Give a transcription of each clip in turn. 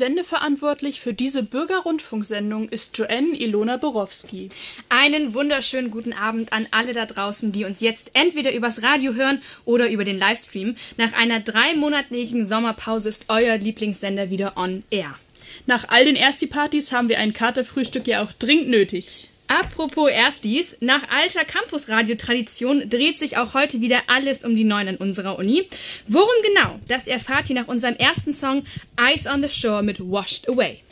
Sendeverantwortlich für diese Bürgerrundfunksendung ist Joanne Ilona Borowski. Einen wunderschönen guten Abend an alle da draußen, die uns jetzt entweder übers Radio hören oder über den Livestream. Nach einer dreimonatigen Sommerpause ist euer Lieblingssender wieder on air. Nach all den Ersti-Partys haben wir ein Katerfrühstück ja auch dringend nötig. Apropos Erstis, nach alter Campusradio-Tradition dreht sich auch heute wieder alles um die Neuen an unserer Uni. Worum genau, das erfahrt ihr nach unserem ersten Song Ice on the Shore mit Washed Away.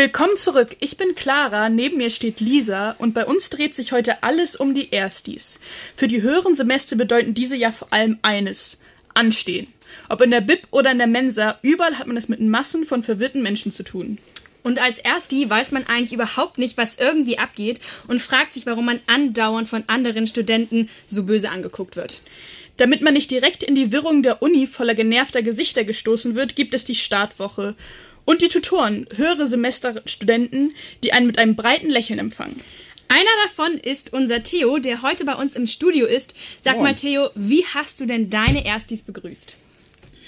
Willkommen zurück. Ich bin Clara, neben mir steht Lisa und bei uns dreht sich heute alles um die Erstis. Für die höheren Semester bedeuten diese ja vor allem eines: Anstehen. Ob in der Bib oder in der Mensa, überall hat man es mit Massen von verwirrten Menschen zu tun. Und als Ersti weiß man eigentlich überhaupt nicht, was irgendwie abgeht und fragt sich, warum man andauernd von anderen Studenten so böse angeguckt wird. Damit man nicht direkt in die Wirrung der Uni voller genervter Gesichter gestoßen wird, gibt es die Startwoche. Und die Tutoren, höhere Semesterstudenten, die einen mit einem breiten Lächeln empfangen. Einer davon ist unser Theo, der heute bei uns im Studio ist. Sag Moin. mal, Theo, wie hast du denn deine Erstis begrüßt?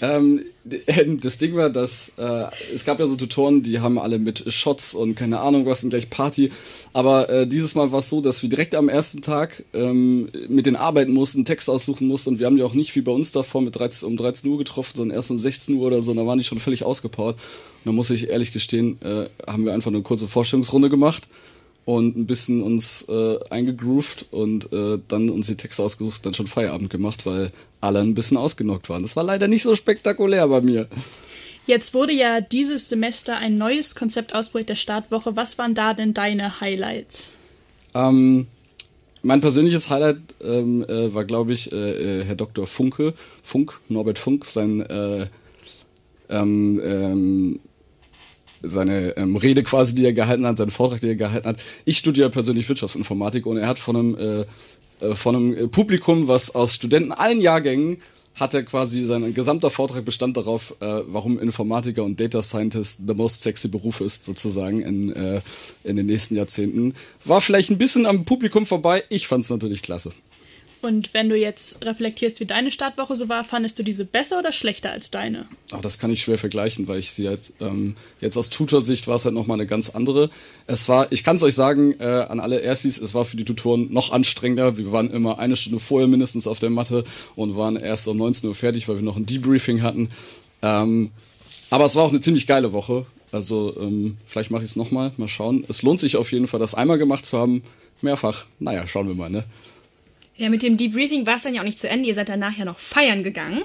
Ähm, das Ding war, dass äh, es gab ja so Tutoren, die haben alle mit Shots und keine Ahnung was und gleich Party. Aber äh, dieses Mal war es so, dass wir direkt am ersten Tag ähm, mit den arbeiten mussten, Text aussuchen mussten und wir haben die auch nicht wie bei uns davor mit 13, um 13 Uhr getroffen, sondern erst um 16 Uhr oder so. Und da waren die schon völlig ausgepowert. Und da muss ich ehrlich gestehen, äh, haben wir einfach eine kurze Vorstellungsrunde gemacht und ein bisschen uns äh, eingegroovt und äh, dann uns die Texte ausgesucht, dann schon Feierabend gemacht, weil alle ein bisschen ausgenockt waren. Das war leider nicht so spektakulär bei mir. Jetzt wurde ja dieses Semester ein neues Konzept ausprobiert der Startwoche. Was waren da denn deine Highlights? Ähm, mein persönliches Highlight ähm, äh, war, glaube ich, äh, äh, Herr Dr. Funke, Funk, Norbert Funk, sein äh, ähm, ähm, seine ähm, Rede quasi, die er gehalten hat, seinen Vortrag, den er gehalten hat. Ich studiere persönlich Wirtschaftsinformatik und er hat von einem, äh, äh, von einem äh, Publikum, was aus Studenten allen Jahrgängen, hat er quasi sein gesamter Vortrag bestand darauf, äh, warum Informatiker und Data Scientist the most sexy Beruf ist, sozusagen in, äh, in den nächsten Jahrzehnten. War vielleicht ein bisschen am Publikum vorbei, ich fand's natürlich klasse. Und wenn du jetzt reflektierst, wie deine Startwoche so war, fandest du diese besser oder schlechter als deine? Ach, das kann ich schwer vergleichen, weil ich sie jetzt, ähm, jetzt aus Tutorsicht war es halt nochmal eine ganz andere. Es war, ich kann es euch sagen, äh, an alle Erstis, es war für die Tutoren noch anstrengender. Wir waren immer eine Stunde vorher mindestens auf der Matte und waren erst um 19 Uhr fertig, weil wir noch ein Debriefing hatten. Ähm, aber es war auch eine ziemlich geile Woche. Also ähm, vielleicht mache ich es nochmal, mal schauen. Es lohnt sich auf jeden Fall, das einmal gemacht zu haben. Mehrfach. Naja, schauen wir mal, ne? Ja, mit dem Debriefing war es dann ja auch nicht zu Ende. Ihr seid danach ja noch feiern gegangen.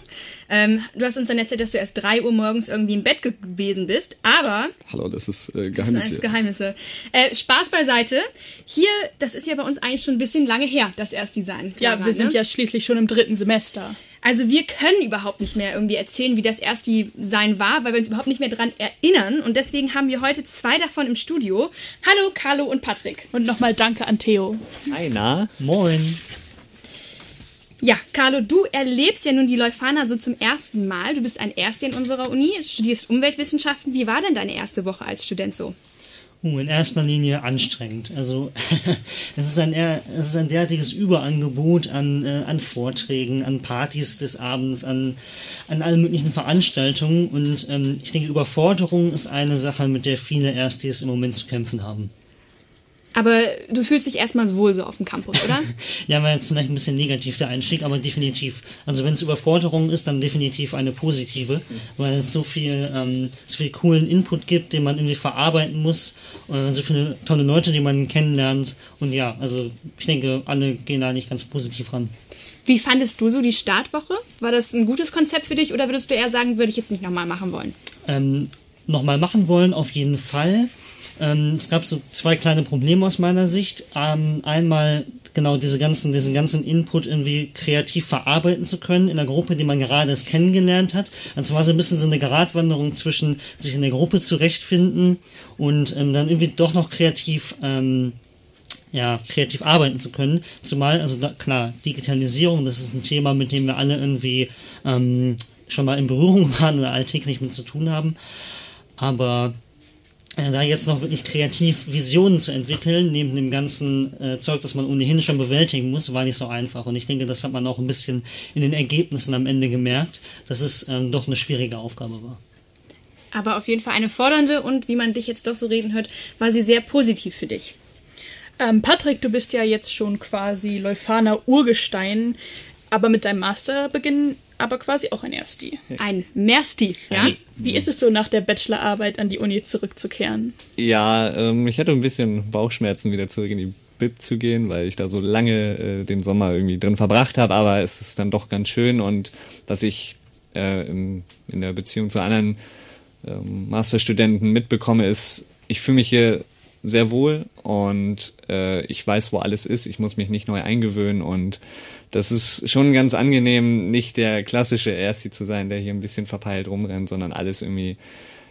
Ähm, du hast uns dann erzählt, dass du erst drei Uhr morgens irgendwie im Bett gewesen bist. Aber Hallo, das ist äh, das Geheimnis sind hier. alles Geheimnisse. Äh, Spaß beiseite. Hier, das ist ja bei uns eigentlich schon ein bisschen lange her, das Erstdesign. Ja, wir sind ne? ja schließlich schon im dritten Semester. Also wir können überhaupt nicht mehr irgendwie erzählen, wie das Ersti-Sein war, weil wir uns überhaupt nicht mehr dran erinnern. Und deswegen haben wir heute zwei davon im Studio. Hallo, Carlo und Patrick. Und nochmal danke an Theo. Hi, na? Moin. Ja, Carlo, du erlebst ja nun die Leuphana so zum ersten Mal. Du bist ein Erster in unserer Uni, studierst Umweltwissenschaften. Wie war denn deine erste Woche als Student so? Uh, in erster Linie anstrengend. Also es ist ein es ist ein derartiges Überangebot an, äh, an Vorträgen, an Partys des Abends, an, an allen möglichen Veranstaltungen und ähm, ich denke, Überforderung ist eine Sache, mit der viele Erstis im Moment zu kämpfen haben. Aber du fühlst dich erstmal wohl so auf dem Campus, oder? Ja, war jetzt vielleicht ein bisschen negativ der Einstieg, aber definitiv. Also wenn es Überforderung ist, dann definitiv eine positive, weil es so viel, ähm, so viel coolen Input gibt, den man irgendwie verarbeiten muss, äh, so viele tolle Leute, die man kennenlernt und ja, also ich denke, alle gehen da nicht ganz positiv ran. Wie fandest du so die Startwoche? War das ein gutes Konzept für dich oder würdest du eher sagen, würde ich jetzt nicht nochmal machen wollen? Ähm, nochmal machen wollen, auf jeden Fall. Ähm, es gab so zwei kleine Probleme aus meiner Sicht. Ähm, einmal genau diese ganzen, diesen ganzen Input irgendwie kreativ verarbeiten zu können in der Gruppe, die man gerade erst kennengelernt hat. Also war so ein bisschen so eine Geradwanderung zwischen sich in der Gruppe zurechtfinden und ähm, dann irgendwie doch noch kreativ ähm, ja, kreativ arbeiten zu können. Zumal, also da, klar, Digitalisierung, das ist ein Thema, mit dem wir alle irgendwie ähm, schon mal in Berührung waren oder alltäglich mit zu tun haben. Aber da jetzt noch wirklich kreativ Visionen zu entwickeln, neben dem ganzen äh, Zeug, das man ohnehin schon bewältigen muss, war nicht so einfach. Und ich denke, das hat man auch ein bisschen in den Ergebnissen am Ende gemerkt, dass es ähm, doch eine schwierige Aufgabe war. Aber auf jeden Fall eine fordernde und wie man dich jetzt doch so reden hört, war sie sehr positiv für dich. Ähm, Patrick, du bist ja jetzt schon quasi Leuphana Urgestein, aber mit deinem Masterbeginn aber quasi auch ein Ersti. Ein Mersti, ja? Wie, ist es so, nach der Bachelorarbeit an die Uni zurückzukehren? Ja, ähm, ich hatte ein bisschen Bauchschmerzen, wieder zurück in die BIP zu gehen, weil ich da so lange äh, den Sommer irgendwie drin verbracht habe, aber es ist dann doch ganz schön und dass ich äh, in, in der Beziehung zu anderen ähm, Masterstudenten mitbekomme, ist, ich fühle mich hier sehr wohl und äh, ich weiß, wo alles ist. Ich muss mich nicht neu eingewöhnen und das ist schon ganz angenehm, nicht der klassische Ersti zu sein, der hier ein bisschen verpeilt rumrennt, sondern alles irgendwie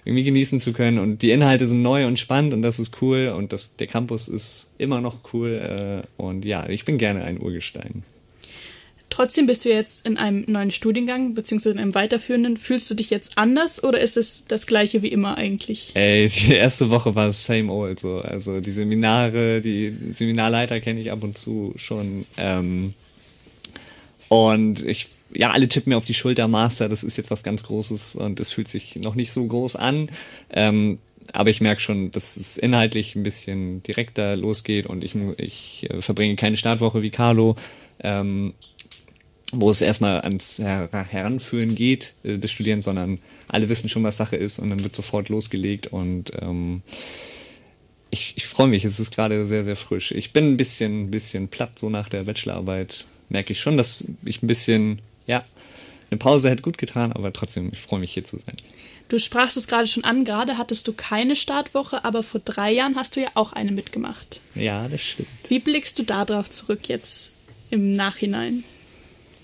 irgendwie genießen zu können und die Inhalte sind neu und spannend und das ist cool und das, der Campus ist immer noch cool äh, und ja, ich bin gerne ein Urgestein. Trotzdem bist du jetzt in einem neuen Studiengang, beziehungsweise in einem weiterführenden. Fühlst du dich jetzt anders oder ist es das gleiche wie immer eigentlich? Ey, die erste Woche war same old so. Also die Seminare, die Seminarleiter kenne ich ab und zu schon. Ähm, und ich, ja, alle tippen mir auf die Schulter, Master, das ist jetzt was ganz Großes und es fühlt sich noch nicht so groß an. Ähm, aber ich merke schon, dass es inhaltlich ein bisschen direkter losgeht und ich, ich äh, verbringe keine Startwoche wie Carlo. Ähm, wo es erstmal ans Her Heranführen geht äh, des Studierens, sondern alle wissen schon, was Sache ist und dann wird sofort losgelegt und ähm, ich, ich freue mich, es ist gerade sehr, sehr frisch. Ich bin ein bisschen, bisschen platt so nach der Bachelorarbeit, merke ich schon, dass ich ein bisschen, ja, eine Pause hätte gut getan, aber trotzdem, ich freue mich hier zu sein. Du sprachst es gerade schon an, gerade hattest du keine Startwoche, aber vor drei Jahren hast du ja auch eine mitgemacht. Ja, das stimmt. Wie blickst du darauf zurück jetzt im Nachhinein?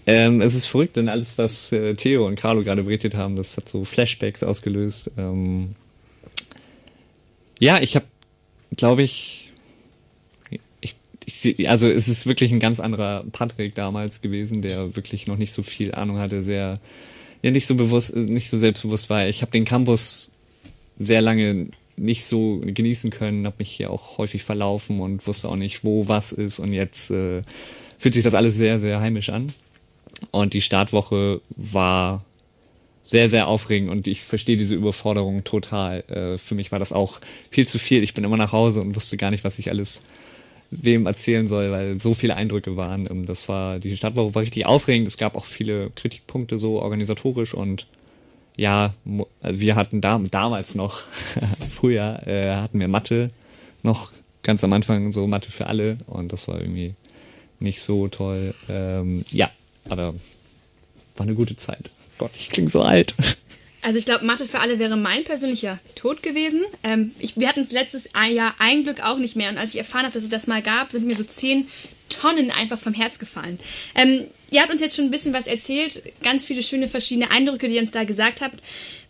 Ähm, es ist verrückt, denn alles, was äh, Theo und Carlo gerade berichtet haben, das hat so Flashbacks ausgelöst. Ähm, ja, ich habe, glaube ich, ich, also es ist wirklich ein ganz anderer Patrick damals gewesen, der wirklich noch nicht so viel Ahnung hatte, sehr, ja nicht so bewusst, nicht so selbstbewusst war. Ich habe den Campus sehr lange nicht so genießen können, habe mich hier auch häufig verlaufen und wusste auch nicht, wo was ist und jetzt äh, fühlt sich das alles sehr, sehr heimisch an. Und die Startwoche war sehr, sehr aufregend und ich verstehe diese Überforderung total. Äh, für mich war das auch viel zu viel. Ich bin immer nach Hause und wusste gar nicht, was ich alles wem erzählen soll, weil so viele Eindrücke waren. Ähm, das war, die Startwoche war richtig aufregend. Es gab auch viele Kritikpunkte so organisatorisch und ja, wir hatten da, damals noch, früher äh, hatten wir Mathe noch ganz am Anfang so Mathe für alle und das war irgendwie nicht so toll. Ähm, ja, aber war eine gute Zeit. Gott, ich klinge so alt. Also ich glaube, Mathe für alle wäre mein persönlicher Tod gewesen. Ähm, ich, wir hatten es letztes Jahr ein Glück auch nicht mehr. Und als ich erfahren habe, dass es das mal gab, sind mir so zehn Tonnen einfach vom Herz gefallen. Ähm, ihr habt uns jetzt schon ein bisschen was erzählt, ganz viele schöne verschiedene Eindrücke, die ihr uns da gesagt habt.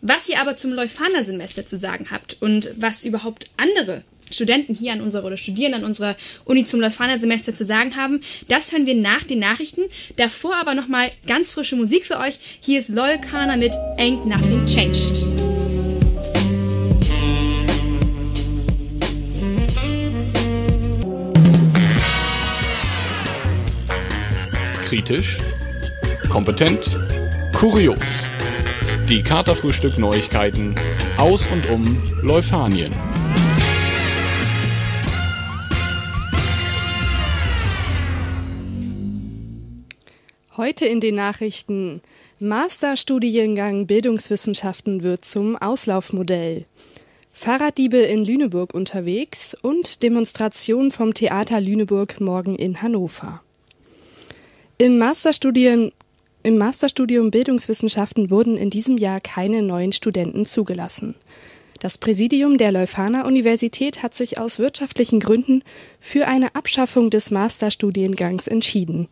Was ihr aber zum Leuphana-Semester zu sagen habt und was überhaupt andere Studenten hier an unserer oder Studierenden an unserer Uni zum Leuphana-Semester zu sagen haben. Das hören wir nach den Nachrichten. Davor aber nochmal ganz frische Musik für euch. Hier ist Loyal Kana mit Ain't Nothing Changed. Kritisch, kompetent, kurios. Die Katerfrühstück Neuigkeiten aus und um Leuphanien. Heute in den Nachrichten. Masterstudiengang Bildungswissenschaften wird zum Auslaufmodell. Fahrraddiebe in Lüneburg unterwegs und Demonstration vom Theater Lüneburg morgen in Hannover. Im Masterstudium, Im Masterstudium Bildungswissenschaften wurden in diesem Jahr keine neuen Studenten zugelassen. Das Präsidium der Leuphana Universität hat sich aus wirtschaftlichen Gründen für eine Abschaffung des Masterstudiengangs entschieden.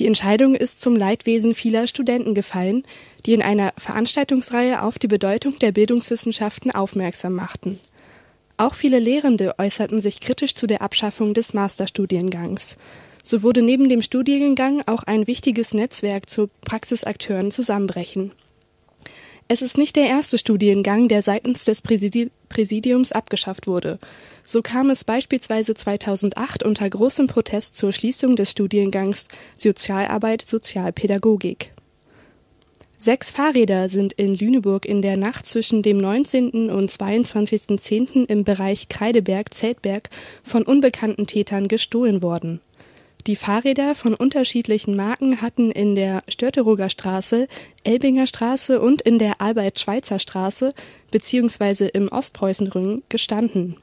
Die Entscheidung ist zum Leidwesen vieler Studenten gefallen, die in einer Veranstaltungsreihe auf die Bedeutung der Bildungswissenschaften aufmerksam machten. Auch viele Lehrende äußerten sich kritisch zu der Abschaffung des Masterstudiengangs. So wurde neben dem Studiengang auch ein wichtiges Netzwerk zu Praxisakteuren zusammenbrechen. Es ist nicht der erste Studiengang, der seitens des Präsidi Präsidiums abgeschafft wurde. So kam es beispielsweise 2008 unter großem Protest zur Schließung des Studiengangs Sozialarbeit Sozialpädagogik. Sechs Fahrräder sind in Lüneburg in der Nacht zwischen dem 19. und 22.10. im Bereich Kreideberg-Zeltberg von unbekannten Tätern gestohlen worden. Die Fahrräder von unterschiedlichen Marken hatten in der Störteroger Straße, Elbinger Straße und in der Albert-Schweitzer Straße bzw. im Ostpreußenring gestanden.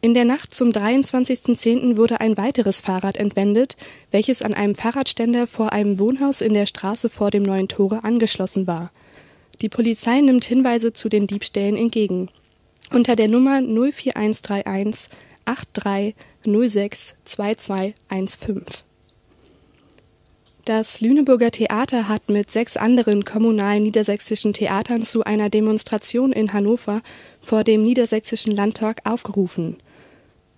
In der Nacht zum 23.10. wurde ein weiteres Fahrrad entwendet, welches an einem Fahrradständer vor einem Wohnhaus in der Straße vor dem neuen Tore angeschlossen war. Die Polizei nimmt Hinweise zu den Diebstählen entgegen. Unter der Nummer 04131 83 06 2215. Das Lüneburger Theater hat mit sechs anderen kommunalen niedersächsischen Theatern zu einer Demonstration in Hannover vor dem Niedersächsischen Landtag aufgerufen.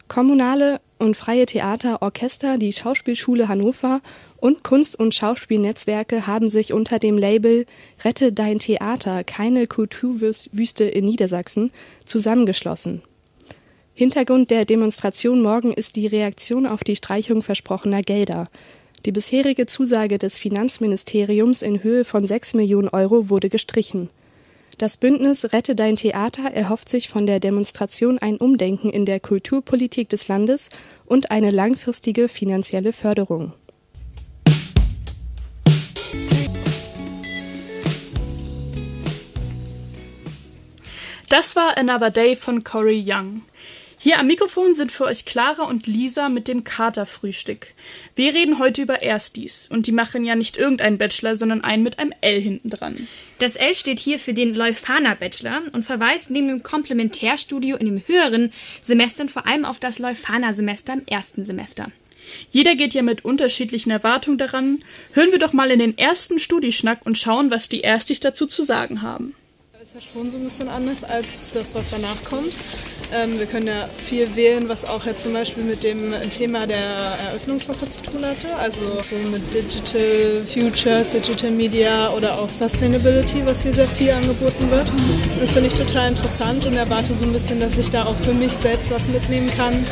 Kommunale und freie Theater, Orchester, die Schauspielschule Hannover und Kunst- und Schauspielnetzwerke haben sich unter dem Label Rette dein Theater, keine Kulturwüste in Niedersachsen zusammengeschlossen. Hintergrund der Demonstration morgen ist die Reaktion auf die Streichung versprochener Gelder. Die bisherige Zusage des Finanzministeriums in Höhe von 6 Millionen Euro wurde gestrichen. Das Bündnis Rette dein Theater erhofft sich von der Demonstration ein Umdenken in der Kulturpolitik des Landes und eine langfristige finanzielle Förderung. Das war Another Day von Corey Young. Hier am Mikrofon sind für euch Clara und Lisa mit dem Katerfrühstück. Wir reden heute über Erstis und die machen ja nicht irgendeinen Bachelor, sondern einen mit einem L hinten dran. Das L steht hier für den Leuphana Bachelor und verweist neben dem Komplementärstudio in den höheren Semestern vor allem auf das Leuphana Semester im ersten Semester. Jeder geht ja mit unterschiedlichen Erwartungen daran. Hören wir doch mal in den ersten Studieschnack und schauen, was die Erstis dazu zu sagen haben ist ja schon so ein bisschen anders als das, was danach kommt. Ähm, wir können ja viel wählen, was auch jetzt zum Beispiel mit dem Thema der Eröffnungswoche zu tun hatte. Also so mit Digital Futures, Digital Media oder auch Sustainability, was hier sehr viel angeboten wird. Das finde ich total interessant und erwarte so ein bisschen, dass ich da auch für mich selbst was mitnehmen kann.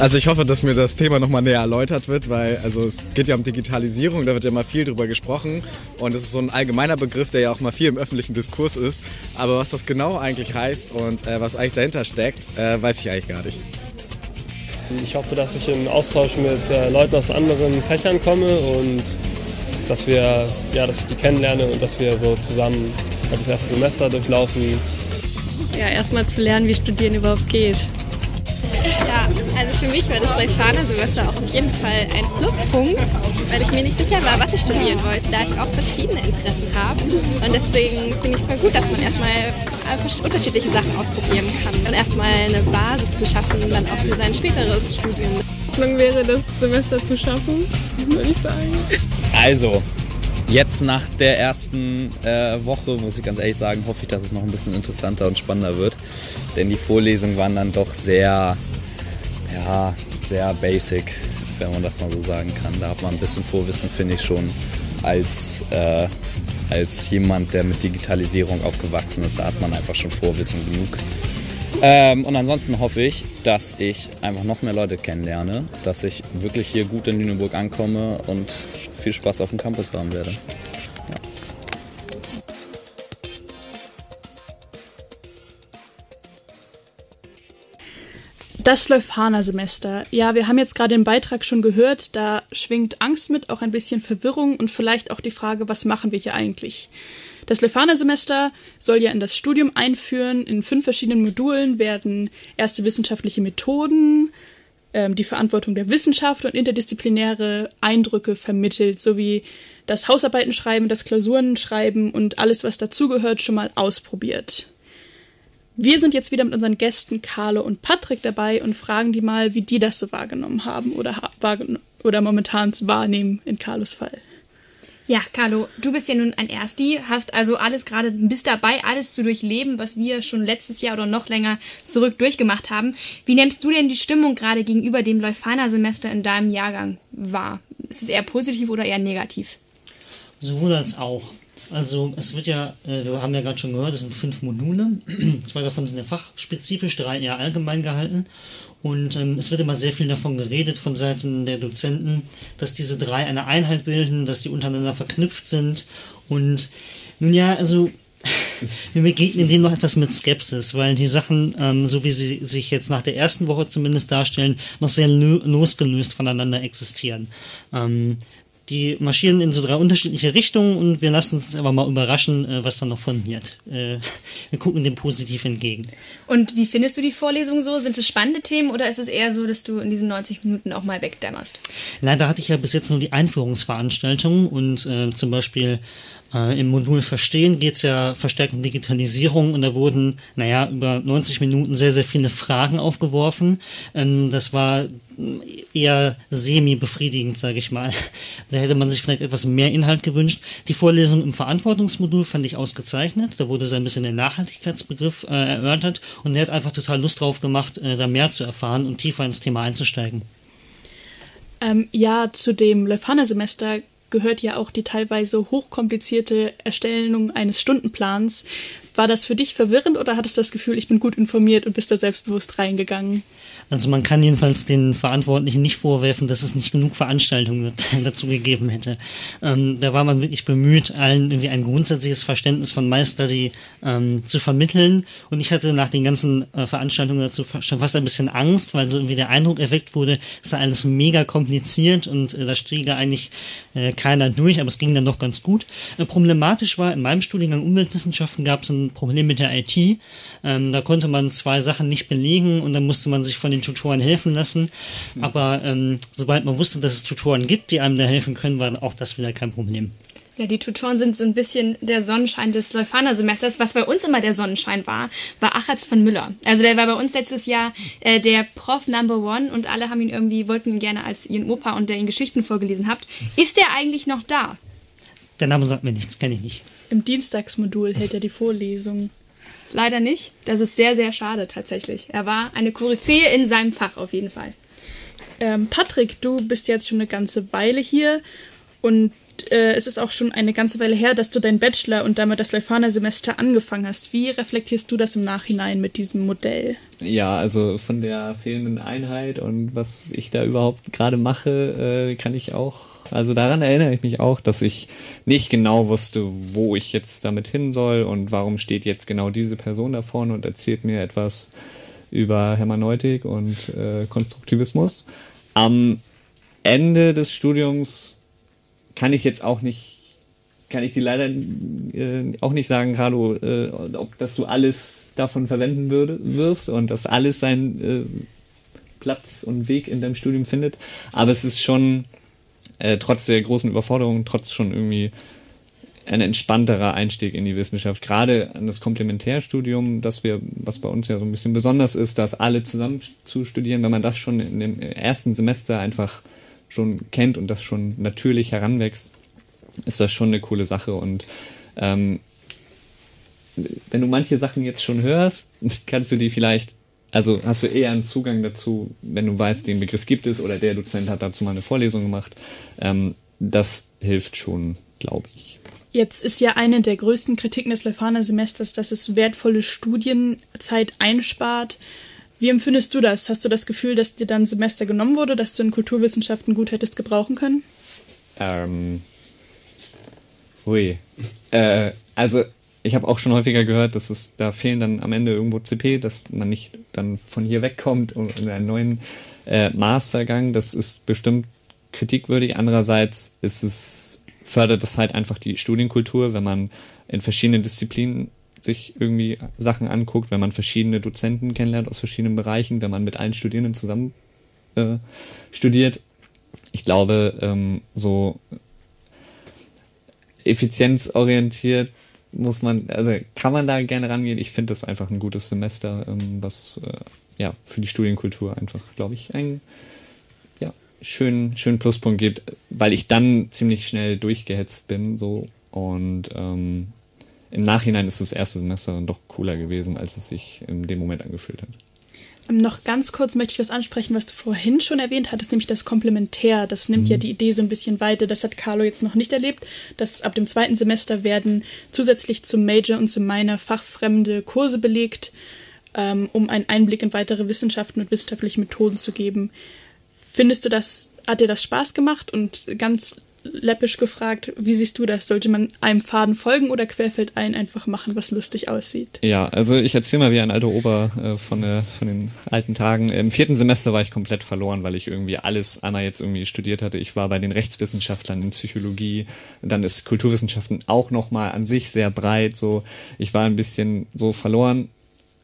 Also ich hoffe, dass mir das Thema nochmal näher erläutert wird, weil also es geht ja um Digitalisierung, da wird ja mal viel drüber gesprochen und es ist so ein allgemeiner Begriff, der ja auch mal viel im öffentlichen Diskurs ist. Aber was das genau eigentlich heißt und äh, was eigentlich dahinter steckt, äh, weiß ich eigentlich gar nicht. Ich hoffe, dass ich in Austausch mit äh, Leuten aus anderen Fächern komme und dass wir, ja, dass ich die kennenlerne und dass wir so zusammen das erste Semester durchlaufen. Ja, erstmal zu lernen, wie Studieren überhaupt geht. Ja, also für mich war das Leuphana-Semester auch auf jeden Fall ein Pluspunkt, weil ich mir nicht sicher war, was ich studieren wollte, da ich auch verschiedene Interessen habe. Und deswegen finde ich es voll gut, dass man erstmal unterschiedliche Sachen ausprobieren kann und erstmal eine Basis zu schaffen, dann auch für sein späteres Studium. Hoffnung wäre, das Semester zu schaffen, würde ich sagen. Also, Jetzt nach der ersten äh, Woche, muss ich ganz ehrlich sagen, hoffe ich, dass es noch ein bisschen interessanter und spannender wird. Denn die Vorlesungen waren dann doch sehr, ja, sehr basic, wenn man das mal so sagen kann. Da hat man ein bisschen Vorwissen, finde ich schon, als, äh, als jemand, der mit Digitalisierung aufgewachsen ist. Da hat man einfach schon Vorwissen genug. Ähm, und ansonsten hoffe ich, dass ich einfach noch mehr Leute kennenlerne, dass ich wirklich hier gut in Lüneburg ankomme und viel Spaß auf dem Campus haben werde. Das Leuphana-Semester. Ja, wir haben jetzt gerade den Beitrag schon gehört, da schwingt Angst mit, auch ein bisschen Verwirrung und vielleicht auch die Frage, was machen wir hier eigentlich? Das Leuphana-Semester soll ja in das Studium einführen. In fünf verschiedenen Modulen werden erste wissenschaftliche Methoden ähm, die Verantwortung der Wissenschaft und interdisziplinäre Eindrücke vermittelt, sowie das Hausarbeiten schreiben, das Klausuren schreiben und alles, was dazugehört, schon mal ausprobiert. Wir sind jetzt wieder mit unseren Gästen Carlo und Patrick dabei und fragen die mal, wie die das so wahrgenommen haben oder, oder momentan wahrnehmen in Carlos Fall. Ja, Carlo, du bist ja nun ein Ersti, hast also alles gerade, bist dabei, alles zu durchleben, was wir schon letztes Jahr oder noch länger zurück durchgemacht haben. Wie nimmst du denn die Stimmung gerade gegenüber dem Leuphana-Semester in deinem Jahrgang wahr? Ist es eher positiv oder eher negativ? Sowohl als auch. Also es wird ja, äh, wir haben ja gerade schon gehört, es sind fünf Module. Zwei davon sind ja fachspezifisch, drei eher allgemein gehalten. Und ähm, es wird immer sehr viel davon geredet von Seiten der Dozenten, dass diese drei eine Einheit bilden, dass die untereinander verknüpft sind. Und nun ja, also wir begegnen dem noch etwas mit Skepsis, weil die Sachen, ähm, so wie sie sich jetzt nach der ersten Woche zumindest darstellen, noch sehr losgelöst voneinander existieren. Ähm, die marschieren in so drei unterschiedliche Richtungen und wir lassen uns einfach mal überraschen, äh, was da noch fundiert. Äh, wir gucken dem positiv entgegen. Und wie findest du die Vorlesung so? Sind es spannende Themen oder ist es eher so, dass du in diesen 90 Minuten auch mal wegdämmerst? Leider hatte ich ja bis jetzt nur die Einführungsveranstaltung und äh, zum Beispiel äh, Im Modul Verstehen geht es ja verstärkt um Digitalisierung und da wurden, naja, über 90 Minuten sehr, sehr viele Fragen aufgeworfen. Ähm, das war eher semi-befriedigend, sage ich mal. Da hätte man sich vielleicht etwas mehr Inhalt gewünscht. Die Vorlesung im Verantwortungsmodul fand ich ausgezeichnet. Da wurde so ein bisschen der Nachhaltigkeitsbegriff äh, erörtert und er hat einfach total Lust drauf gemacht, äh, da mehr zu erfahren und tiefer ins Thema einzusteigen. Ähm, ja, zu dem Leuphana-Semester gehört ja auch die teilweise hochkomplizierte Erstellung eines Stundenplans. War das für dich verwirrend oder hattest du das Gefühl, ich bin gut informiert und bist da selbstbewusst reingegangen? Also man kann jedenfalls den Verantwortlichen nicht vorwerfen, dass es nicht genug Veranstaltungen dazu gegeben hätte. Ähm, da war man wirklich bemüht, allen irgendwie ein grundsätzliches Verständnis von Meisterly ähm, zu vermitteln. Und ich hatte nach den ganzen äh, Veranstaltungen dazu schon fast ein bisschen Angst, weil so irgendwie der Eindruck erweckt wurde, es sei alles mega kompliziert und äh, da stiege eigentlich äh, keiner durch, aber es ging dann doch ganz gut. Äh, problematisch war, in meinem Studiengang Umweltwissenschaften gab es ein Problem mit der IT. Ähm, da konnte man zwei Sachen nicht belegen und dann musste man sich von den Tutoren helfen lassen. Mhm. Aber ähm, sobald man wusste, dass es Tutoren gibt, die einem da helfen können, war auch das wieder kein Problem. Ja, die Tutoren sind so ein bisschen der Sonnenschein des Leuphana-Semesters. Was bei uns immer der Sonnenschein war, war Achatz von Müller. Also der war bei uns letztes Jahr äh, der Prof Number One und alle haben ihn irgendwie, wollten ihn gerne als ihren Opa und der ihn Geschichten vorgelesen habt. Ist der eigentlich noch da? Der Name sagt mir nichts, kenne ich nicht. Im Dienstagsmodul hält er die Vorlesung leider nicht. Das ist sehr, sehr schade tatsächlich. Er war eine Koryphäe in seinem Fach auf jeden Fall. Ähm, Patrick, du bist jetzt schon eine ganze Weile hier und äh, es ist auch schon eine ganze Weile her, dass du deinen Bachelor und damit das Leuphana-Semester angefangen hast. Wie reflektierst du das im Nachhinein mit diesem Modell? Ja, also von der fehlenden Einheit und was ich da überhaupt gerade mache, äh, kann ich auch also daran erinnere ich mich auch, dass ich nicht genau wusste, wo ich jetzt damit hin soll und warum steht jetzt genau diese Person da vorne und erzählt mir etwas über Hermeneutik und äh, Konstruktivismus. Am Ende des Studiums kann ich jetzt auch nicht kann ich dir leider äh, auch nicht sagen, Carlo, äh, ob dass du alles davon verwenden würde, wirst und dass alles seinen äh, Platz und Weg in deinem Studium findet. Aber es ist schon äh, trotz der großen Überforderung, trotz schon irgendwie ein entspannterer Einstieg in die Wissenschaft. Gerade an das Komplementärstudium, das wir, was bei uns ja so ein bisschen besonders ist, das alle zusammen zu studieren, wenn man das schon in dem ersten Semester einfach schon kennt und das schon natürlich heranwächst, ist das schon eine coole Sache. Und ähm, wenn du manche Sachen jetzt schon hörst, kannst du die vielleicht also hast du eher einen Zugang dazu, wenn du weißt, den Begriff gibt es oder der Dozent hat dazu mal eine Vorlesung gemacht. Ähm, das hilft schon, glaube ich. Jetzt ist ja eine der größten Kritiken des Leuphana-Semesters, dass es wertvolle Studienzeit einspart. Wie empfindest du das? Hast du das Gefühl, dass dir dann Semester genommen wurde, dass du in Kulturwissenschaften gut hättest gebrauchen können? Ähm. Hui. Äh, also ich habe auch schon häufiger gehört, dass es da fehlen dann am Ende irgendwo CP, dass man nicht dann von hier wegkommt und in einen neuen äh, Mastergang. Das ist bestimmt kritikwürdig. Andererseits ist es fördert es halt einfach die Studienkultur, wenn man in verschiedenen Disziplinen sich irgendwie Sachen anguckt, wenn man verschiedene Dozenten kennenlernt aus verschiedenen Bereichen, wenn man mit allen Studierenden zusammen äh, studiert. Ich glaube, ähm, so effizienzorientiert muss man, also kann man da gerne rangehen. Ich finde das einfach ein gutes Semester, ähm, was äh, ja für die Studienkultur einfach, glaube ich, einen ja, schönen, schönen Pluspunkt gibt, weil ich dann ziemlich schnell durchgehetzt bin so und ähm, im Nachhinein ist das erste Semester dann doch cooler gewesen, als es sich in dem Moment angefühlt hat. Ähm, noch ganz kurz möchte ich was ansprechen, was du vorhin schon erwähnt hattest, nämlich das Komplementär. Das nimmt mhm. ja die Idee so ein bisschen weiter. Das hat Carlo jetzt noch nicht erlebt. Dass ab dem zweiten Semester werden zusätzlich zum Major und zum Minor fachfremde Kurse belegt, ähm, um einen Einblick in weitere Wissenschaften und wissenschaftliche Methoden zu geben. Findest du das, hat dir das Spaß gemacht? Und ganz läppisch gefragt, wie siehst du das? Sollte man einem Faden folgen oder querfeldein einfach machen, was lustig aussieht? Ja, also ich erzähle mal wie ein alter Ober äh, von, der, von den alten Tagen. Im vierten Semester war ich komplett verloren, weil ich irgendwie alles einmal jetzt irgendwie studiert hatte. Ich war bei den Rechtswissenschaftlern in Psychologie, dann ist Kulturwissenschaften auch nochmal an sich sehr breit. So, ich war ein bisschen so verloren,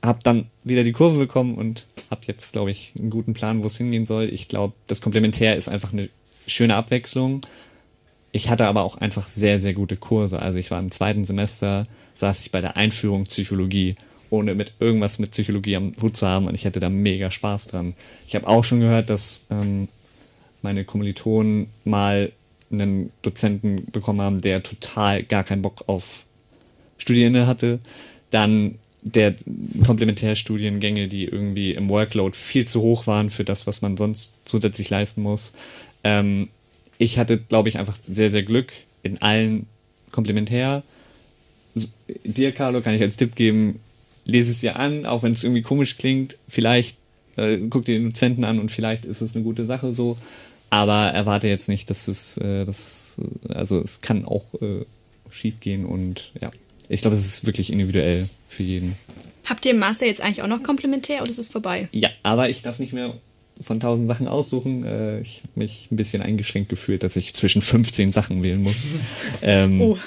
habe dann wieder die Kurve bekommen und habe jetzt, glaube ich, einen guten Plan, wo es hingehen soll. Ich glaube, das Komplementär ist einfach eine schöne Abwechslung ich hatte aber auch einfach sehr, sehr gute Kurse. Also ich war im zweiten Semester, saß ich bei der Einführung Psychologie, ohne mit irgendwas mit Psychologie am Hut zu haben und ich hatte da mega Spaß dran. Ich habe auch schon gehört, dass ähm, meine Kommilitonen mal einen Dozenten bekommen haben, der total gar keinen Bock auf Studierende hatte. Dann der Komplementärstudiengänge, die irgendwie im Workload viel zu hoch waren für das, was man sonst zusätzlich leisten muss. Ähm, ich hatte, glaube ich, einfach sehr, sehr Glück in allen komplementär. Dir, Carlo, kann ich als Tipp geben, lese es dir an, auch wenn es irgendwie komisch klingt. Vielleicht äh, guck dir den Dozenten an und vielleicht ist es eine gute Sache so. Aber erwarte jetzt nicht, dass es, äh, das, also es kann auch äh, schief gehen und ja, ich glaube, es ist wirklich individuell für jeden. Habt ihr im Master jetzt eigentlich auch noch komplementär oder ist es vorbei? Ja, aber ich darf nicht mehr von tausend Sachen aussuchen. Äh, ich habe mich ein bisschen eingeschränkt gefühlt, dass ich zwischen 15 Sachen wählen muss. ähm, oh.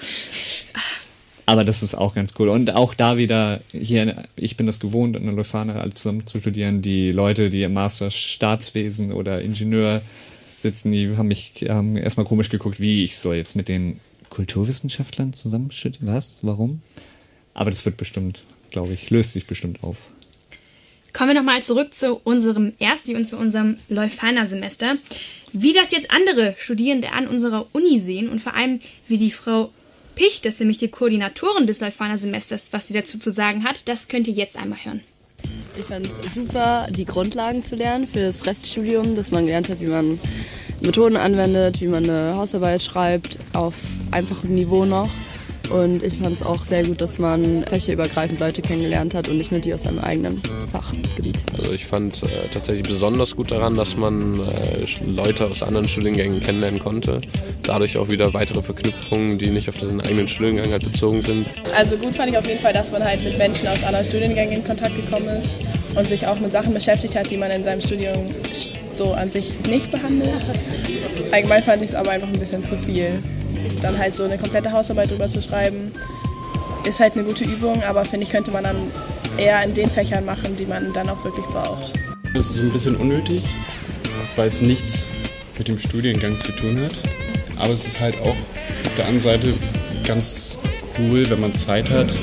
Aber das ist auch ganz cool. Und auch da wieder, hier, ich bin das gewohnt, in der Leuphana alle zusammen zu studieren. Die Leute, die im Master Staatswesen oder Ingenieur sitzen, die haben mich haben erstmal komisch geguckt, wie ich soll jetzt mit den Kulturwissenschaftlern zusammen studieren. Was? Warum? Aber das wird bestimmt, glaube ich, löst sich bestimmt auf. Kommen wir nochmal zurück zu unserem Ersti und zu unserem Leuphana-Semester. Wie das jetzt andere Studierende an unserer Uni sehen und vor allem wie die Frau Picht, das ist nämlich die Koordinatorin des Leuphana-Semesters, was sie dazu zu sagen hat, das könnt ihr jetzt einmal hören. Ich fand es super, die Grundlagen zu lernen für das Reststudium, dass man gelernt hat, wie man Methoden anwendet, wie man eine Hausarbeit schreibt, auf einfachem Niveau noch. Und ich fand es auch sehr gut, dass man fächerübergreifend Leute kennengelernt hat und nicht nur die aus seinem eigenen Fachgebiet. Also ich fand äh, tatsächlich besonders gut daran, dass man äh, Leute aus anderen Studiengängen kennenlernen konnte. Dadurch auch wieder weitere Verknüpfungen, die nicht auf den eigenen Studiengang halt bezogen sind. Also gut fand ich auf jeden Fall, dass man halt mit Menschen aus anderen Studiengängen in Kontakt gekommen ist und sich auch mit Sachen beschäftigt hat, die man in seinem Studium so an sich nicht behandelt hat. Allgemein fand ich es aber einfach ein bisschen zu viel dann halt so eine komplette Hausarbeit drüber zu schreiben, ist halt eine gute Übung, aber finde ich, könnte man dann eher in den Fächern machen, die man dann auch wirklich braucht. Das ist ein bisschen unnötig, weil es nichts mit dem Studiengang zu tun hat. Aber es ist halt auch auf der anderen Seite ganz cool, wenn man Zeit hat,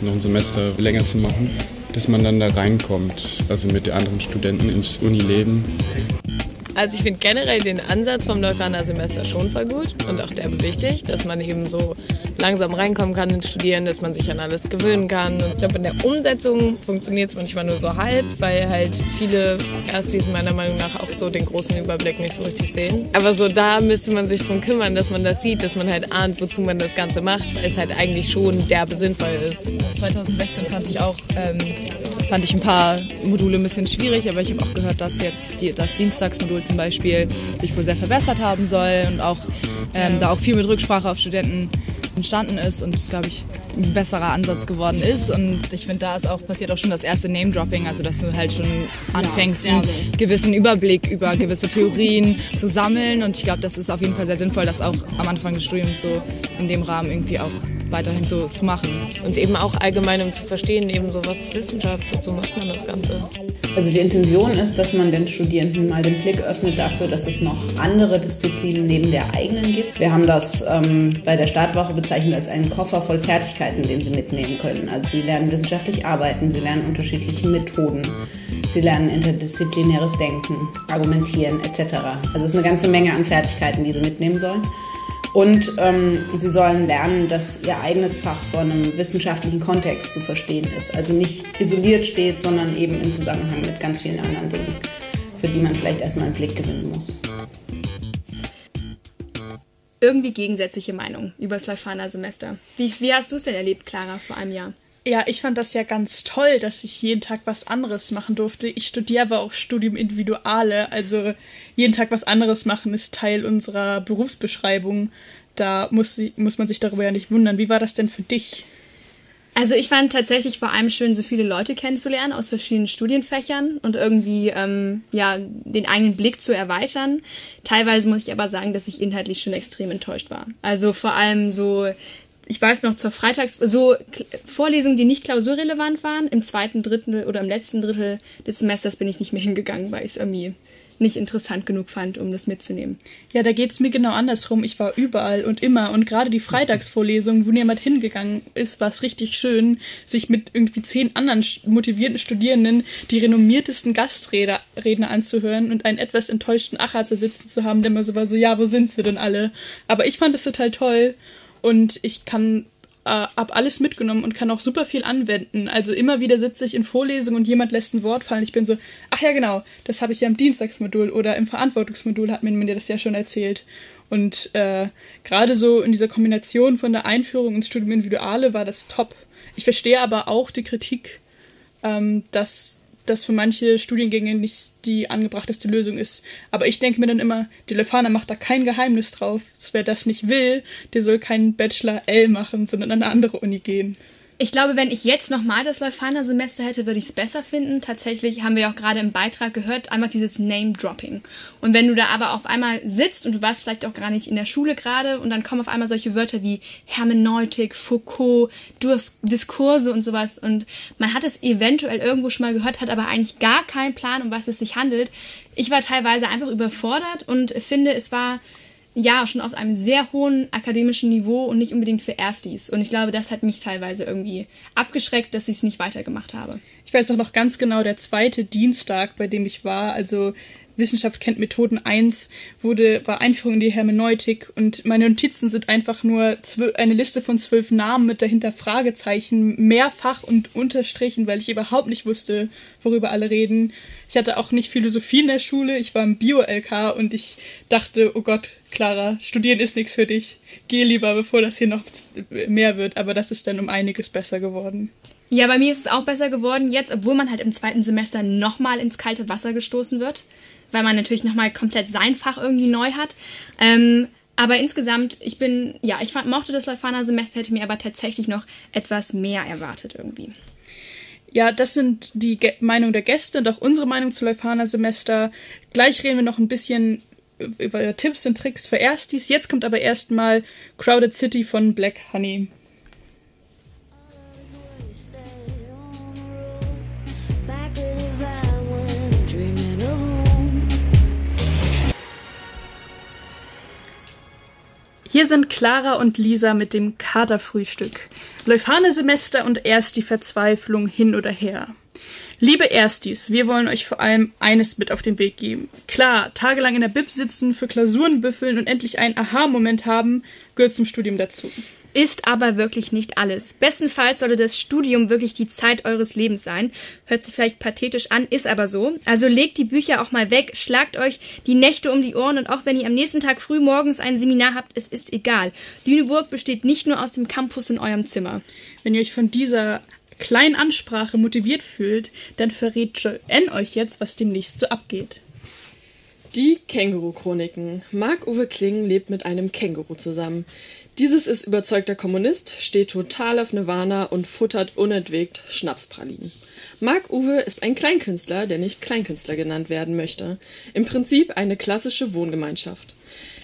noch ein Semester länger zu machen, dass man dann da reinkommt, also mit den anderen Studenten ins Unileben also ich finde generell den Ansatz vom Leuphana Semester schon voll gut und auch der wichtig, dass man eben so langsam reinkommen kann ins Studieren, dass man sich an alles gewöhnen kann. Und ich glaube, in der Umsetzung funktioniert es manchmal nur so halb, weil halt viele Erstis meiner Meinung nach auch so den großen Überblick nicht so richtig sehen. Aber so da müsste man sich drum kümmern, dass man das sieht, dass man halt ahnt, wozu man das Ganze macht, weil es halt eigentlich schon derbe sinnvoll ist. 2016 fand ich auch ähm, fand ich ein paar Module ein bisschen schwierig, aber ich habe auch gehört, dass jetzt die, das Dienstagsmodul zum Beispiel sich wohl sehr verbessert haben soll und auch ähm, da auch viel mit Rücksprache auf Studenten entstanden ist und es, glaube ich, ein besserer Ansatz geworden ist. Und ich finde, da ist auch passiert auch schon das erste Name-Dropping, also dass du halt schon anfängst, einen gewissen Überblick über gewisse Theorien zu sammeln. Und ich glaube, das ist auf jeden Fall sehr sinnvoll, das auch am Anfang des Studiums so in dem Rahmen irgendwie auch weiterhin so zu machen. Und eben auch allgemein, um zu verstehen, eben so was Wissenschaft, so macht man das Ganze. Also die Intention ist, dass man den Studierenden mal den Blick öffnet dafür, dass es noch andere Disziplinen neben der eigenen gibt. Wir haben das ähm, bei der Startwoche bezeichnet als einen Koffer voll Fertigkeiten, den sie mitnehmen können. Also sie lernen wissenschaftlich arbeiten, sie lernen unterschiedliche Methoden, sie lernen interdisziplinäres Denken, Argumentieren etc. Also es ist eine ganze Menge an Fertigkeiten, die sie mitnehmen sollen. Und ähm, sie sollen lernen, dass ihr eigenes Fach vor einem wissenschaftlichen Kontext zu verstehen ist. Also nicht isoliert steht, sondern eben in Zusammenhang mit ganz vielen anderen Dingen, für die man vielleicht erstmal einen Blick gewinnen muss. Irgendwie gegensätzliche Meinung über das Leuphana-Semester. Wie, wie hast du es denn erlebt, Clara, vor einem Jahr? Ja, ich fand das ja ganz toll, dass ich jeden Tag was anderes machen durfte. Ich studiere aber auch Studium Individuale, also jeden Tag was anderes machen ist Teil unserer Berufsbeschreibung. Da muss, muss man sich darüber ja nicht wundern. Wie war das denn für dich? Also ich fand tatsächlich vor allem schön, so viele Leute kennenzulernen aus verschiedenen Studienfächern und irgendwie ähm, ja den eigenen Blick zu erweitern. Teilweise muss ich aber sagen, dass ich inhaltlich schon extrem enttäuscht war. Also vor allem so ich weiß noch, zur Freitags, so Vorlesungen, die nicht klausurrelevant waren, im zweiten Drittel oder im letzten Drittel des Semesters bin ich nicht mehr hingegangen, weil ich es irgendwie nicht interessant genug fand, um das mitzunehmen. Ja, da geht's mir genau andersrum. Ich war überall und immer und gerade die Freitagsvorlesung, wo niemand hingegangen ist, war es richtig schön, sich mit irgendwie zehn anderen motivierten Studierenden die renommiertesten Gastredner anzuhören und einen etwas enttäuschten Achatzer sitzen zu haben, der immer so war, so, ja, wo sind sie denn alle? Aber ich fand es total toll und ich kann äh, hab alles mitgenommen und kann auch super viel anwenden. Also immer wieder sitze ich in Vorlesungen und jemand lässt ein Wort fallen. Ich bin so, ach ja genau, das habe ich ja im Dienstagsmodul oder im Verantwortungsmodul hat mir, das ja schon erzählt. Und äh, gerade so in dieser Kombination von der Einführung ins Studium Individuale war das top. Ich verstehe aber auch die Kritik, ähm, dass das für manche Studiengänge nicht die angebrachteste Lösung ist. Aber ich denke mir dann immer, die Lefana macht da kein Geheimnis drauf. Wer das nicht will, der soll keinen Bachelor L machen, sondern an eine andere Uni gehen. Ich glaube, wenn ich jetzt nochmal das Leuphana-Semester hätte, würde ich es besser finden. Tatsächlich haben wir auch gerade im Beitrag gehört, einmal dieses Name-Dropping. Und wenn du da aber auf einmal sitzt und du warst vielleicht auch gar nicht in der Schule gerade und dann kommen auf einmal solche Wörter wie Hermeneutik, Foucault, Diskurse und sowas und man hat es eventuell irgendwo schon mal gehört, hat aber eigentlich gar keinen Plan, um was es sich handelt. Ich war teilweise einfach überfordert und finde, es war ja, schon auf einem sehr hohen akademischen Niveau und nicht unbedingt für Erstis. Und ich glaube, das hat mich teilweise irgendwie abgeschreckt, dass ich es nicht weitergemacht habe. Ich weiß auch noch ganz genau, der zweite Dienstag, bei dem ich war, also Wissenschaft kennt Methoden 1 wurde, war Einführung in die Hermeneutik und meine Notizen sind einfach nur eine Liste von zwölf Namen mit dahinter Fragezeichen, mehrfach und unterstrichen, weil ich überhaupt nicht wusste, worüber alle reden. Ich hatte auch nicht Philosophie in der Schule, ich war im Bio-LK und ich dachte, oh Gott, Clara, studieren ist nichts für dich. Geh lieber, bevor das hier noch mehr wird, aber das ist dann um einiges besser geworden. Ja, bei mir ist es auch besser geworden jetzt, obwohl man halt im zweiten Semester nochmal ins kalte Wasser gestoßen wird weil man natürlich nochmal komplett sein Fach irgendwie neu hat. Ähm, aber insgesamt, ich bin, ja, ich mochte das Leuphana-Semester, hätte mir aber tatsächlich noch etwas mehr erwartet irgendwie. Ja, das sind die Ge Meinung der Gäste und auch unsere Meinung zu Leuphana-Semester. Gleich reden wir noch ein bisschen über Tipps und Tricks für Erstis. Jetzt kommt aber erstmal Crowded City von Black Honey. Hier sind Clara und Lisa mit dem Katerfrühstück. Leuphane-Semester und erst die Verzweiflung hin oder her. Liebe Erstis, wir wollen euch vor allem eines mit auf den Weg geben. Klar, tagelang in der Bib sitzen, für Klausuren büffeln und endlich einen Aha-Moment haben, gehört zum Studium dazu. Ist aber wirklich nicht alles. Bestenfalls sollte das Studium wirklich die Zeit eures Lebens sein. Hört sich vielleicht pathetisch an, ist aber so. Also legt die Bücher auch mal weg, schlagt euch die Nächte um die Ohren und auch wenn ihr am nächsten Tag früh morgens ein Seminar habt, es ist egal. Lüneburg besteht nicht nur aus dem Campus in eurem Zimmer. Wenn ihr euch von dieser kleinen Ansprache motiviert fühlt, dann verrät Joanne euch jetzt, was demnächst so abgeht. Die Känguru-Chroniken. Marc-Uwe Kling lebt mit einem Känguru zusammen. Dieses ist überzeugter Kommunist, steht total auf Nirvana und futtert unentwegt Schnapspralinen. Marc-Uwe ist ein Kleinkünstler, der nicht Kleinkünstler genannt werden möchte. Im Prinzip eine klassische Wohngemeinschaft.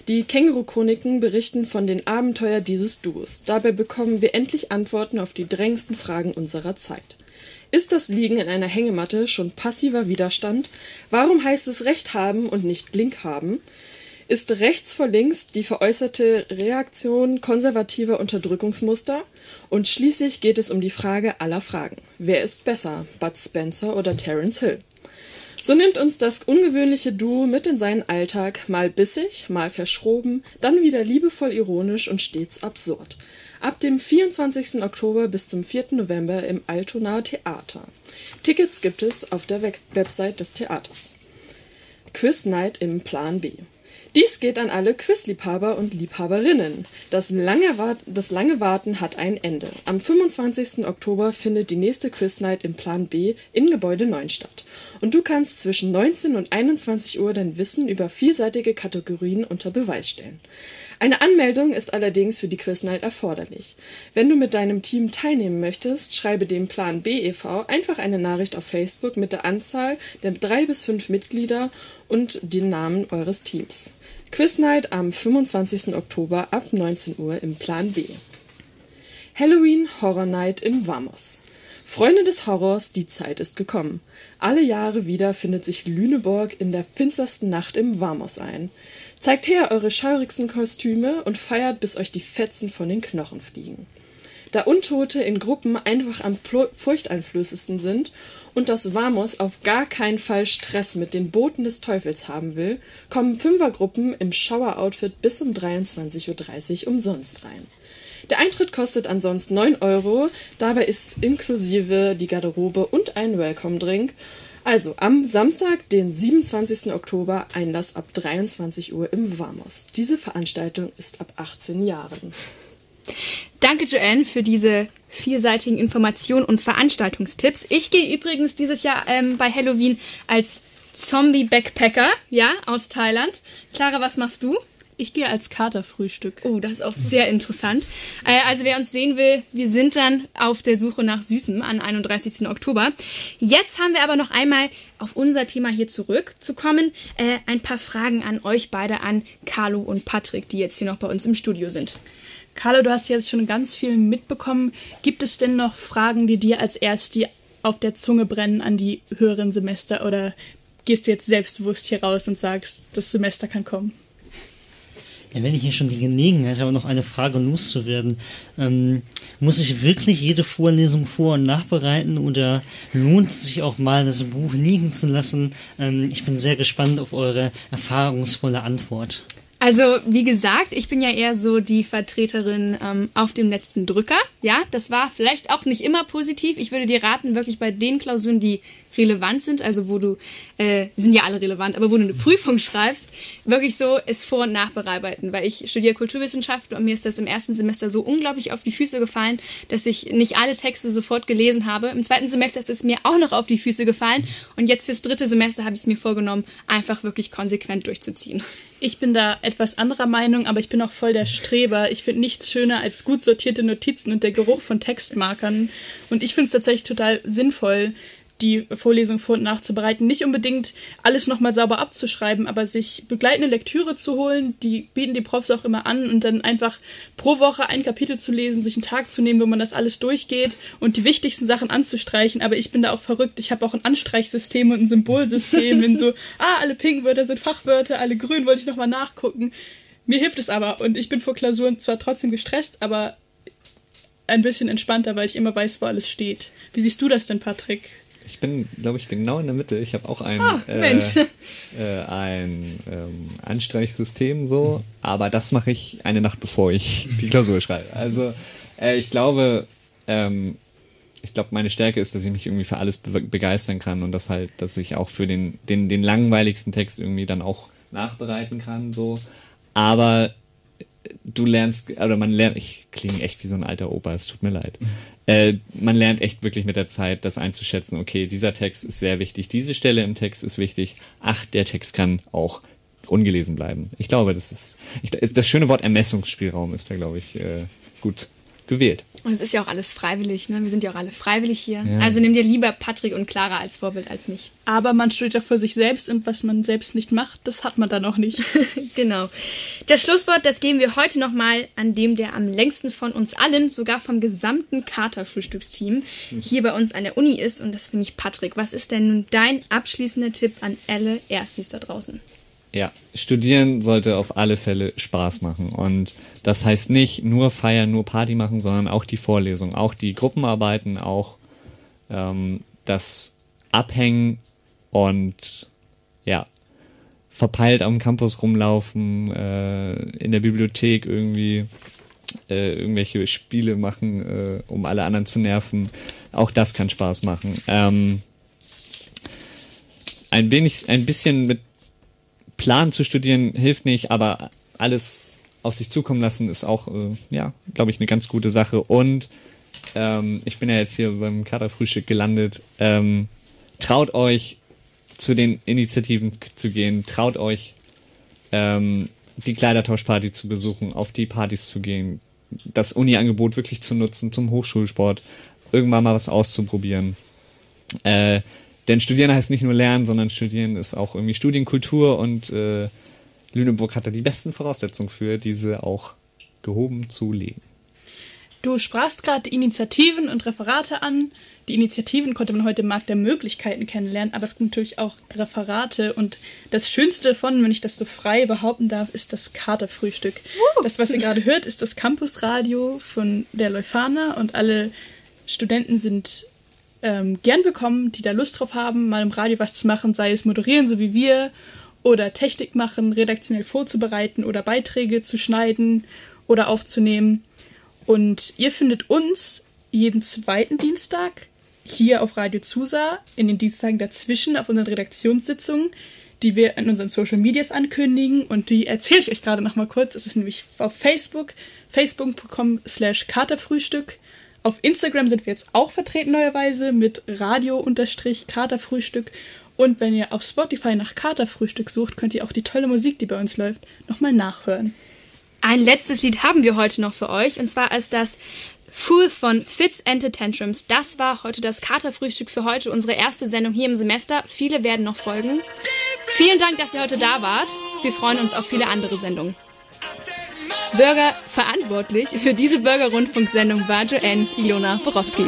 Die Känguru-Chroniken berichten von den Abenteuern dieses Duos. Dabei bekommen wir endlich Antworten auf die drängendsten Fragen unserer Zeit. Ist das Liegen in einer Hängematte schon passiver Widerstand? Warum heißt es Recht haben und nicht Link haben? Ist rechts vor links die veräußerte Reaktion konservativer Unterdrückungsmuster? Und schließlich geht es um die Frage aller Fragen. Wer ist besser, Bud Spencer oder Terence Hill? So nimmt uns das ungewöhnliche Duo mit in seinen Alltag, mal bissig, mal verschroben, dann wieder liebevoll ironisch und stets absurd. Ab dem 24. Oktober bis zum 4. November im Altonaer Theater. Tickets gibt es auf der Website des Theaters. Quiz Night im Plan B. Dies geht an alle Quizliebhaber und Liebhaberinnen. Das lange, das lange, Warten hat ein Ende. Am 25. Oktober findet die nächste Quiznight im Plan B in Gebäude 9 statt. Und du kannst zwischen 19 und 21 Uhr dein Wissen über vielseitige Kategorien unter Beweis stellen. Eine Anmeldung ist allerdings für die Quiznight erforderlich. Wenn du mit deinem Team teilnehmen möchtest, schreibe dem Plan B e.V. einfach eine Nachricht auf Facebook mit der Anzahl der drei bis fünf Mitglieder und den Namen eures Teams. Quiznight am 25. Oktober ab 19 Uhr im Plan B. Halloween Horror Night im Vamos. Freunde des Horrors, die Zeit ist gekommen. Alle Jahre wieder findet sich Lüneburg in der finstersten Nacht im Vamos ein. Zeigt her eure schaurigsten Kostüme und feiert, bis euch die Fetzen von den Knochen fliegen. Da Untote in Gruppen einfach am furchteinflößendsten sind und das Vamos auf gar keinen Fall Stress mit den Boten des Teufels haben will, kommen Fünfergruppen im Schaueroutfit bis um 23.30 Uhr umsonst rein. Der Eintritt kostet ansonsten 9 Euro, dabei ist inklusive die Garderobe und ein Welcome-Drink. Also am Samstag, den 27. Oktober, Einlass ab 23 Uhr im Vamos. Diese Veranstaltung ist ab 18 Jahren. Danke, Joanne, für diese vielseitigen Informationen und Veranstaltungstipps. Ich gehe übrigens dieses Jahr ähm, bei Halloween als Zombie-Backpacker, ja, aus Thailand. Clara, was machst du? Ich gehe als Katerfrühstück. Oh, das ist auch sehr interessant. Äh, also wer uns sehen will, wir sind dann auf der Suche nach Süßem am 31. Oktober. Jetzt haben wir aber noch einmal auf unser Thema hier zurückzukommen. Äh, ein paar Fragen an euch beide, an Carlo und Patrick, die jetzt hier noch bei uns im Studio sind. Carlo, du hast jetzt schon ganz viel mitbekommen. Gibt es denn noch Fragen, die dir als erste auf der Zunge brennen an die höheren Semester oder gehst du jetzt selbstbewusst hier raus und sagst, das Semester kann kommen? Ja, wenn ich hier schon die Gelegenheit habe, noch eine Frage loszuwerden, ähm, muss ich wirklich jede Vorlesung vor- und nachbereiten oder lohnt es sich auch mal, das Buch liegen zu lassen? Ähm, ich bin sehr gespannt auf eure erfahrungsvolle Antwort. Also, wie gesagt, ich bin ja eher so die Vertreterin ähm, auf dem letzten Drücker. Ja, das war vielleicht auch nicht immer positiv. Ich würde dir raten, wirklich bei den Klausuren, die relevant sind, also wo du, äh, sind ja alle relevant, aber wo du eine Prüfung schreibst, wirklich so es vor- und nachbereiten, weil ich studiere Kulturwissenschaften und mir ist das im ersten Semester so unglaublich auf die Füße gefallen, dass ich nicht alle Texte sofort gelesen habe. Im zweiten Semester ist es mir auch noch auf die Füße gefallen und jetzt fürs dritte Semester habe ich es mir vorgenommen, einfach wirklich konsequent durchzuziehen. Ich bin da etwas anderer Meinung, aber ich bin auch voll der Streber. Ich finde nichts schöner als gut sortierte Notizen und der Geruch von Textmarkern. Und ich finde es tatsächlich total sinnvoll, die Vorlesung vor- und nachzubereiten. Nicht unbedingt alles nochmal sauber abzuschreiben, aber sich begleitende Lektüre zu holen, die bieten die Profs auch immer an und dann einfach pro Woche ein Kapitel zu lesen, sich einen Tag zu nehmen, wo man das alles durchgeht und die wichtigsten Sachen anzustreichen. Aber ich bin da auch verrückt. Ich habe auch ein Anstreichsystem und ein Symbolsystem, wenn so, ah, alle pinken Wörter sind Fachwörter, alle grün wollte ich nochmal nachgucken. Mir hilft es aber und ich bin vor Klausuren zwar trotzdem gestresst, aber ein bisschen entspannter, weil ich immer weiß, wo alles steht. Wie siehst du das denn, Patrick? Ich bin, glaube ich, genau in der Mitte. Ich habe auch ein, oh, äh, äh, ein ähm, Anstreichsystem so, aber das mache ich eine Nacht bevor ich die Klausur schreibe. Also äh, ich glaube, ähm, ich glaube, meine Stärke ist, dass ich mich irgendwie für alles be begeistern kann und das halt, dass ich auch für den, den, den langweiligsten Text irgendwie dann auch nachbereiten kann, so. Aber du lernst, oder man lernt, ich klinge echt wie so ein alter Opa, es tut mir leid. Äh, man lernt echt wirklich mit der Zeit, das einzuschätzen, okay, dieser Text ist sehr wichtig, diese Stelle im Text ist wichtig, ach, der Text kann auch ungelesen bleiben. Ich glaube, das ist, ich, das schöne Wort Ermessungsspielraum ist da, glaube ich, äh, gut gewählt. Und es ist ja auch alles freiwillig, ne? Wir sind ja auch alle freiwillig hier. Ja. Also nimm dir lieber Patrick und Clara als Vorbild als mich. Aber man studiert auch für sich selbst und was man selbst nicht macht, das hat man dann auch nicht. genau. Das Schlusswort, das geben wir heute nochmal an dem, der am längsten von uns allen, sogar vom gesamten Kater-Frühstücksteam, hier bei uns an der Uni ist. Und das ist nämlich Patrick. Was ist denn nun dein abschließender Tipp an alle Erstis da draußen? Ja, studieren sollte auf alle Fälle Spaß machen. Und das heißt nicht nur feiern, nur Party machen, sondern auch die Vorlesung, auch die Gruppenarbeiten, auch ähm, das Abhängen und ja, verpeilt am Campus rumlaufen, äh, in der Bibliothek irgendwie äh, irgendwelche Spiele machen, äh, um alle anderen zu nerven. Auch das kann Spaß machen. Ähm, ein wenig, ein bisschen mit Plan zu studieren hilft nicht, aber alles auf sich zukommen lassen ist auch, äh, ja, glaube ich, eine ganz gute Sache. Und ähm, ich bin ja jetzt hier beim Kaderfrühstück gelandet. Ähm, traut euch, zu den Initiativen zu gehen. Traut euch, ähm, die Kleidertauschparty zu besuchen, auf die Partys zu gehen, das Uni-Angebot wirklich zu nutzen zum Hochschulsport, irgendwann mal was auszuprobieren. Äh, denn Studieren heißt nicht nur Lernen, sondern Studieren ist auch irgendwie Studienkultur und äh, Lüneburg hat da die besten Voraussetzungen für, diese auch gehoben zu legen. Du sprachst gerade Initiativen und Referate an. Die Initiativen konnte man heute im Markt der Möglichkeiten kennenlernen, aber es gibt natürlich auch Referate und das Schönste davon, wenn ich das so frei behaupten darf, ist das Katerfrühstück. Das, was ihr gerade hört, ist das Campusradio von der Leuphana und alle Studenten sind ähm, gern willkommen, die da Lust drauf haben, mal im Radio was zu machen, sei es moderieren, so wie wir, oder Technik machen, redaktionell vorzubereiten oder Beiträge zu schneiden oder aufzunehmen. Und ihr findet uns jeden zweiten Dienstag hier auf Radio Zusa, in den Dienstagen dazwischen auf unseren Redaktionssitzungen, die wir in unseren Social Medias ankündigen. Und die erzähle ich euch gerade noch mal kurz. Es ist nämlich auf Facebook, facebook.com slash katerfrühstück. Auf Instagram sind wir jetzt auch vertreten neuerweise mit Radio-Katerfrühstück. Und wenn ihr auf Spotify nach Katerfrühstück sucht, könnt ihr auch die tolle Musik, die bei uns läuft, nochmal nachhören. Ein letztes Lied haben wir heute noch für euch und zwar ist das Fool von Fits and the Tantrums. Das war heute das Katerfrühstück für heute, unsere erste Sendung hier im Semester. Viele werden noch folgen. Vielen Dank, dass ihr heute da wart. Wir freuen uns auf viele andere Sendungen. Bürger verantwortlich für diese Bürgerrundfunksendung war Joanne Ilona Borowski.